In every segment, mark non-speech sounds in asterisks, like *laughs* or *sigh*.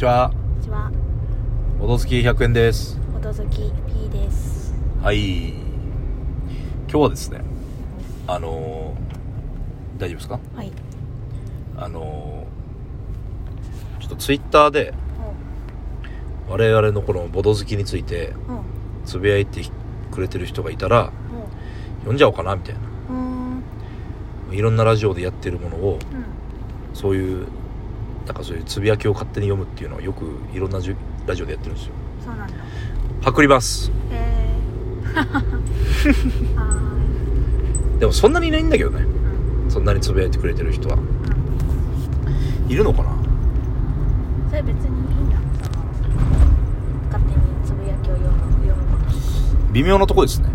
ちは。こんにちは。おどつき100円です。おとずき P です。はい。今日はですね、あのー、大丈夫ですか？はい。あのー、ちょっとツイッターで我々のこのボド好きについて。つぶやいてくれてる人がいたら、読んじゃおうかなみたいな。いろんなラジオでやってるものを、うん。そういう、なんかそういうつぶやきを勝手に読むっていうのをよくいろんなじゅラジオでやってるんですよ。そうなんだ。パクります。えー。は *laughs* でもそんなにいないんだけどね。うん。そんなにつぶやいてくれてる人は。うん。いるのかな？それ別にいいんだ。勝手につぶやきを読む、読むこと。微妙なとこですね。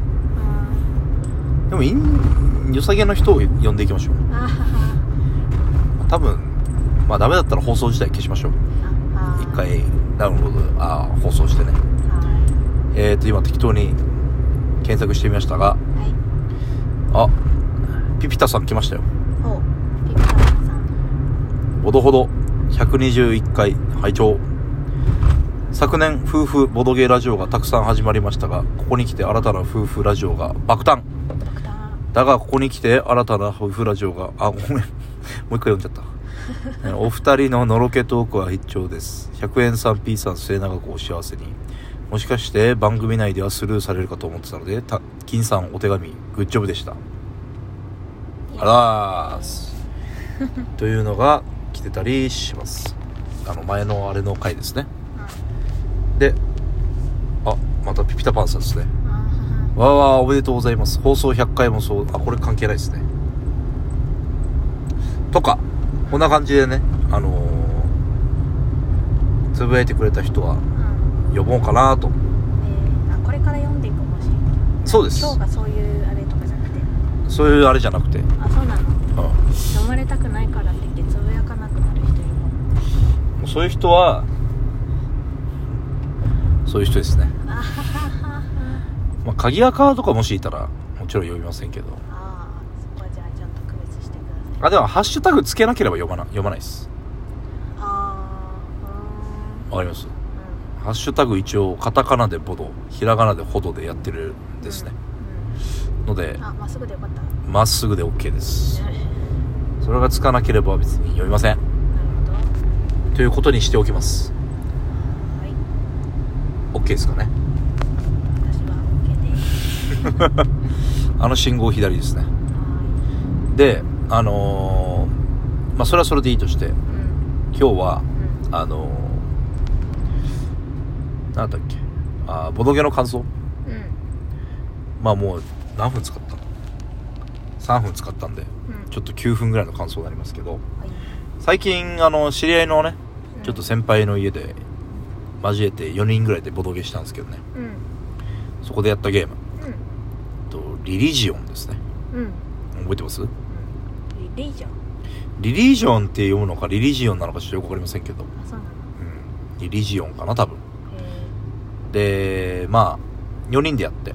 うん。でもいん、良さげな人を呼んでいきましょう。多分、まあダメだったら放送自体消しましょう。あ一。回ダウンロード、あー放送してね。はえーと、今適当に検索してみましたが、い。はい。あ、ピピタさん来ましたよ。ピピタさん。ほどほど121回拝聴昨年夫婦ボドゲラジオがたくさん始まりましたがここに来て新たな夫婦ラジオが爆誕。だがここに来て新たな夫婦ラジオがあごめん *laughs* もう一回読んじゃったえ *laughs* お二人ののろけトークは必聴です。100円さん P さん末永くお幸せに。もしかして番組内ではスルーされるかと思ってたのでた金さんお手紙グッジョブでした。あらーす。というのが来てたりします。あの前のあれの回ですね。であまたピピタパンさんですね。わーわーおめでとうございます。放送100回もそうあこれ関係ないですね。とかこんな感じでねあのー、つぶやいてくれた人はうん。呼ぼうかなと。えー、あこれから読んでいくもしそうです。今日がそういうあれとかじゃなくて。そういうあれじゃなくて、うん、あそうなの？も読まれたくないからって言ってつぶやかなくなる人いるもんうそういう人はそういう人ですね。まあ鍵アカとかもしいたらもちろん呼びませんけど。ああでもハッシュタグつけなければ読まな読まないです。あー。わかります？うハッシュタグ一応カタカナでボドひらがなでほどでやってるんですね、のでん。うん。あまっすぐでよかった。まっすぐで OK です。*laughs* それがつかなければ別に読みません。ということにしておきます。はい。OK ですかね？私は OK です。*laughs* あの信号左ですね。はであのーまあそれはそれでいいとしてうん。今日はうん。あのー、なんだっけあーボドゲの感想？うん。まあもう何分使った？の3分使ったんでうん。ちょっと9分ぐらいの感想になりますけどはい。最近あの知り合いのねうん。ちょっと先輩の家で交えて4人ぐらいでボドゲしたんですけどね。うん。そこでやったゲーム。うん。とリリジオンですね。うん。覚えてます？リリージョン。リリジョンって読むのかリリジオンなのかちょっとよくわかりませんけど、あそうなの。うん、リリジオンかな多分。へでまあ4人でやって。え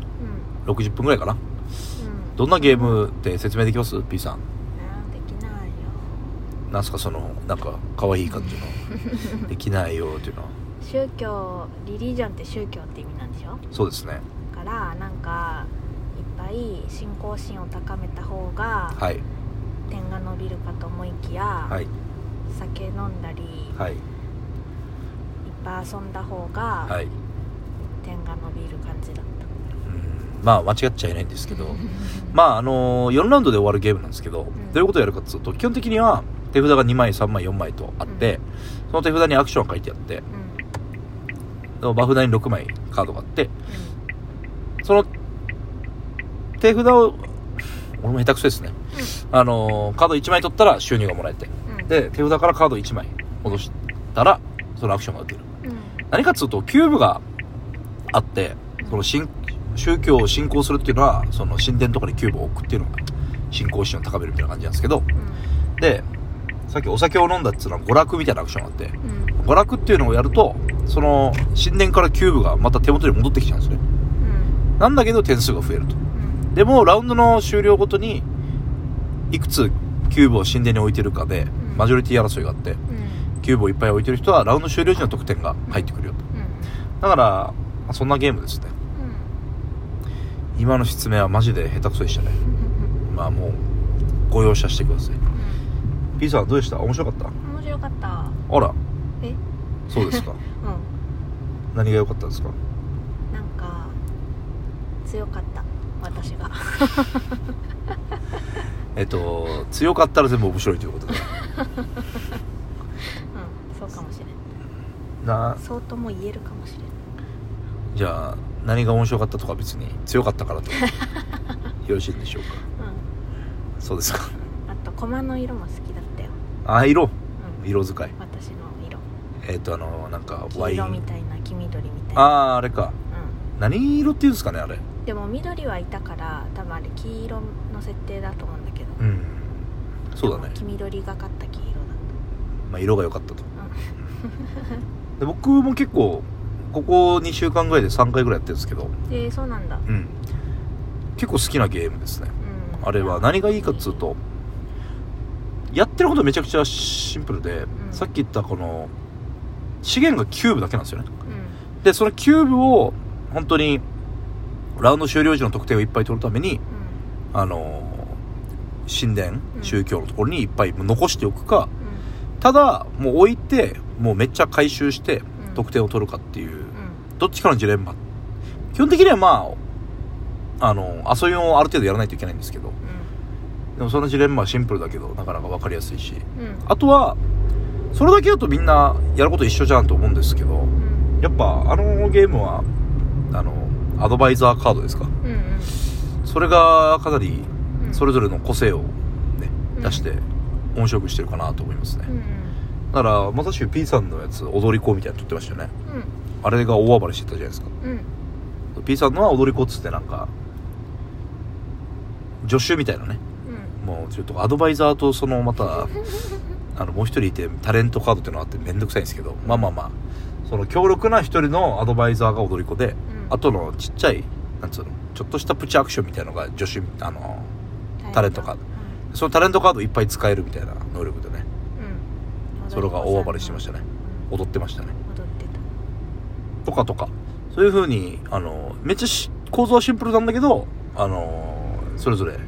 うん。60分ぐらいかな。うん。どんなゲームって説明できます ?P さん。あーできないよ。なんすかそのなんか可愛い感じの。*laughs* できないよっていうのは。宗教リリジョンって宗教って意味なんでしょ？そうですね。だからなんかいっぱい信仰心を高めた方がはい点が伸びるかと思いきや、はい。酒飲んだり、い、っはいぱい遊んだ方がはい。点が伸びる感じだった、うん。まあ間違っちゃいないんですけど。*laughs* まああの4ラウンドで終わるゲームなんですけど、ん。どういうことをやるかっていうと基本的には手札が2枚3枚4枚とあって、その手札にアクションが書いてあってうん。バフ札に6枚カードがあってその手札を俺も下手くそですね。あのーカード1枚取ったら収入がもらえて。で手札からカード1枚戻したらそのアクションが打てる。うん。何かっつうとキューブがあってその信宗教を信仰するっていうのはその神殿とかにキューブを置くっていうのが信仰心を高めるみたいな感じなんですけど。でさっきお酒を飲んだっつうのは娯楽みたいなアクションがあって。うん。娯楽っていうのをやるとその神殿からキューブがまた手元に戻ってきちゃうんですね。うん。なんだけど点数が増えると。うんでもラウンドの終了ごとにいくつキューブを神殿に置いてるかでん。マジョリティ争いがあってうん。キキューブをいっぱい置いてる人はラウンド終了時の得点が入ってくるよと。うん。だから、まあそんなゲームですね。今の説明はマジで下手くそでしたね。う *laughs* んまあもうご容赦してください。P さんどうでした？面白かった？面白かった。あら。え？そうですか。*laughs* うん。何が良かったですか？なんか強かった私が。えっと強かったら全部面白いということで。うんそうかもしれん。なそうとも言えるかもしれん。じゃあ何が面白かったとか別に強かったからと *laughs* よろしいんでしょうか？うん。そうですか。あと駒の色も好きだったよ。あ色？うん。色使い。私の色。えっ、とあのなんかワイ黄色みンたいな黄緑みたいな。あああれか。う何色っていうんですかねあれ。んでも緑はいたから多分あれ黄色の設定だと思うんだけど。うん。そうだね。黄緑がかった黄色だっまあ色が良かったと。たで僕も結構ここ2週間ぐらいで3回ぐらいやってるんですけど。うんえー、そうなんだ。うん。結構好きなゲームですね。うん。あれは何がいいかっつうとやってることめちゃくちゃシンプルで、ん。さっき言ったこの資源がキューブだけなんですよね。うん。でそのキューブを本当にラウンド終了時の得点をいっぱい取るためにあの神殿うん。宗教のところにいっぱい残しておくか、うん。ただもう置いてもうめっちゃ回収してうん。得点を取るかっていう、うん。どっちかのジレンマ。基本的にはまああの遊びもある程度やらないといけないんですけどでもそのジレンマはシンプルだけどなかなか分かりやすいしあとはそれだけだとみんなやること一緒じゃんと思うんですけどうん。やっぱあのゲームはあのアドバイザーカードですか？うんうん。それがかなりうん。それぞれの個性をね、うん。出して面白くしてるかなと思いますね、うんだからまさしく P さんのやつ踊り子みたいなの撮ってましたよね。うん。あれが大暴れしてたじゃないですか。うん。P さんのは踊り子っつってなんか助手みたいなね。うん。もうちょっとアドバイザーとそのまた *laughs* あのもう一人いてタレントカードっていうのがあってめんどくさいんですけどまあまあまあその強力な一人のアドバイザーが踊り子でうんあとのちっちゃいなんつうのちょっとしたプチアクションみたいなのが助手あのタレントカード。そのタレントカードいっぱい使えるみたいな能力でね。うん。うんそれが大暴れしてましたね。うん踊ってましたね。踊ってた。とかとか。そういう風にあのめっちゃし構造はシンプルなんだけどあのそれぞれ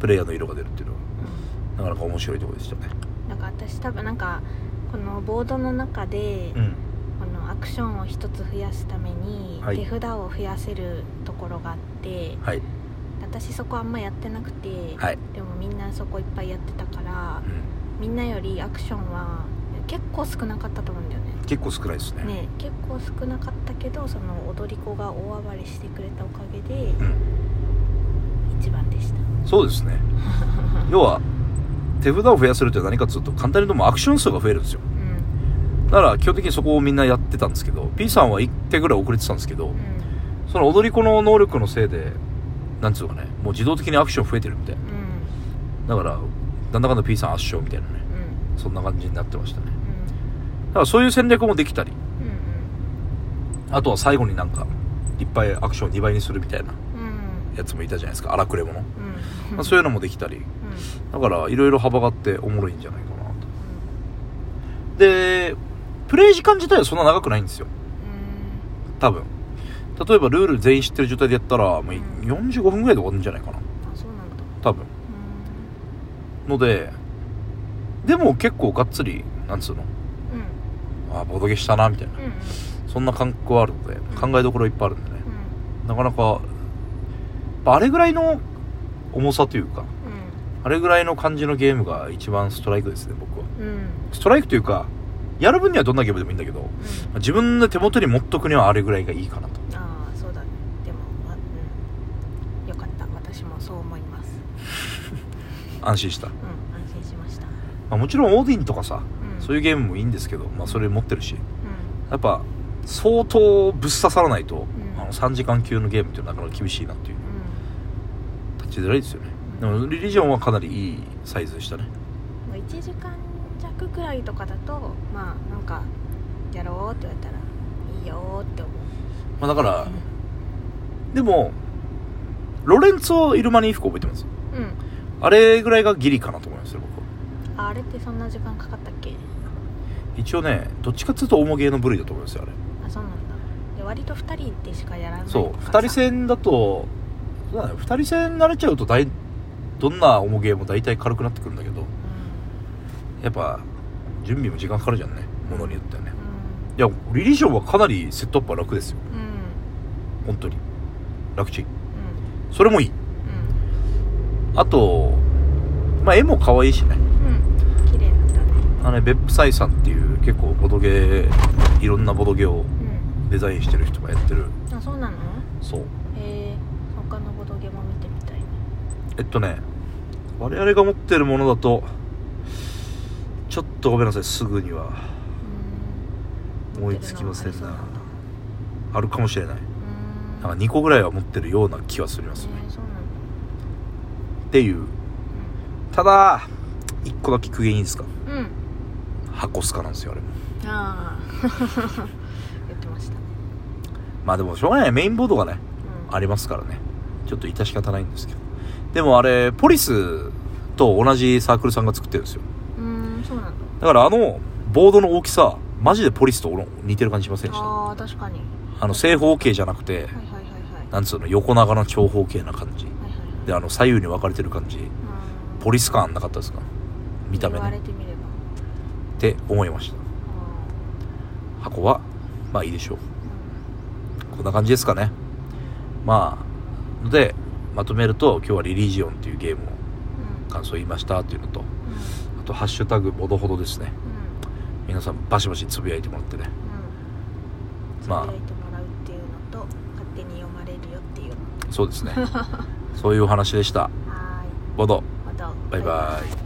プレイヤーの色が出るっていうのは。なかなか面白いところでしたね。なんか私多分なんかこのボードの中で、うんクションを一つ増やすためにはい。手札を増やせるところがあって、はい。私そこあんまやってなくて、はい、でもみんなそこいっぱいやってたからうん、みんなよりアクションは結構少なかったと思うんだよね。結構少ないですね。ね結構少なかったけどその踊り子が大暴れしてくれたおかげでうん。一番でした。そうですね。*laughs* 要は手札を増やせるって何かというと簡単に言うともうアクション数が増えるんですよ。うんだから基本的にそこをみんなやってたんですけど P さんは1手ぐらい遅れてたんですけどうん。その踊り子の能力のせいでなんつうのかねもう自動的にアクション増えてるみたいうん。だからなんだかんだ P さん圧勝みたいなね。うん。そんな感じになってましたね。うん。だからそういう戦略もできたりうんあとは最後になんかいっぱいアクションを2倍にするみたいなうん。やつもいたじゃないですか。荒くれ者、うん。まあ、そういうのもできたり。うん。だからいろいろ幅があっておもろいんじゃないかなと。でプレイ時間自体はそんな長くないんですよ。多分。例えばルール全員知ってる状態でやったらもううん。45分ぐらいで終わるんじゃないかな。多分。のででも結構がっつりなんつうの？うん。あボドゲしたなみたいな。うんうん。そんな感覚はあるので考えどころいっぱいあるんでね。うん。なかなかあれぐらいの重さというかあれぐらいの感じのゲームが一番ストライクですね僕は。ストライクというかやる分にはどんなゲームでもいいんだけどうん。自分の手元に持っとくにはあれぐらいがいいかなと。ああそうだね。でもあうん。よかった。私もそう思います。*laughs* 安心した、まうん安心しました。あ、もちろんオーディンとかさうん。そういうゲームもいいんですけど、まあ、それ持ってるしうん。やっぱ相当ぶっ刺さらないと、ん。あの3時間級のゲームってなかなか厳しいなっていう。立ちづらいですよね。でもリリジョンはかなりいいサイズでしたね。うん1時間弱くらいとかだとまあなんかやろうって言われたらいいよって思う。まあだからでもロレンツォ・イルマニーフコ覚えてます？うん。あれぐらいがギリかなと思いますよ僕は。ああれってそんな時間かかったっけ？い一応ねどっちかっていうと重ゲーの部類だと思いますよあれ。あそうなんだ。で割と2人でしかやらないそうとかさ2人戦だとそうだね。2人戦慣れちゃうと大どんな重ゲーも大体軽くなってくるんだけどやっぱ準備も時間かかるじゃんね。ものによってはね。いやリリーションはかなりセットアップは楽ですよ。うん。うん本当に。楽ちん。うん。それもいい。あとまあ絵も可愛いしね。うん。うん綺麗なんだね。あのね別府サイさんっていう結構ボドゲーいろんなボドゲをうん。デザインしてる人がやってる。あそうなの？そう。へえ。他のボドゲも見てみたいね。えっとね我々が持ってるものだとちょっとごめんなさいすぐには。うん。思いつきませんな。あるかもしれない。うん。なんか2個ぐらいは持ってるような気はすりますね、っていう。ただ1個だけ苦言いいですか？うん、うん、箱スカなんですよあれも。ああ *laughs* 言ってました。ねまあでもしょうがないメインボードがねうん。ありますからね。ちょっと致し方ないんですけど。でもあれポリスと同じサークルさんが作ってるんですようーんそうなんだ。だからあのボードの大きさマジでポリスと似てる感じしませんでした？ああ確かに。あの正方形じゃなくてはいはいはいはい。なんつうの横長の長方形な感じ。はいはいはい。であの左右に分かれてる感じ。うん。ポリス感なかったですか？見た目言わねれてみれば。って思いました。箱はまあいいでしょう。こんな感じですかね。まあのでまとめると今日はリリジオンっていうゲームをうん。感想言いましたっていうのとうん。あとハッシュタグボドほどですね。うん。皆さんバシバシつぶやいてもらってね。うん。まあ。つぶやいてもらうっていうのと勝手に読まれるよっていうの。そうですね。そういうお話でした。*laughs* ボド。バイバイ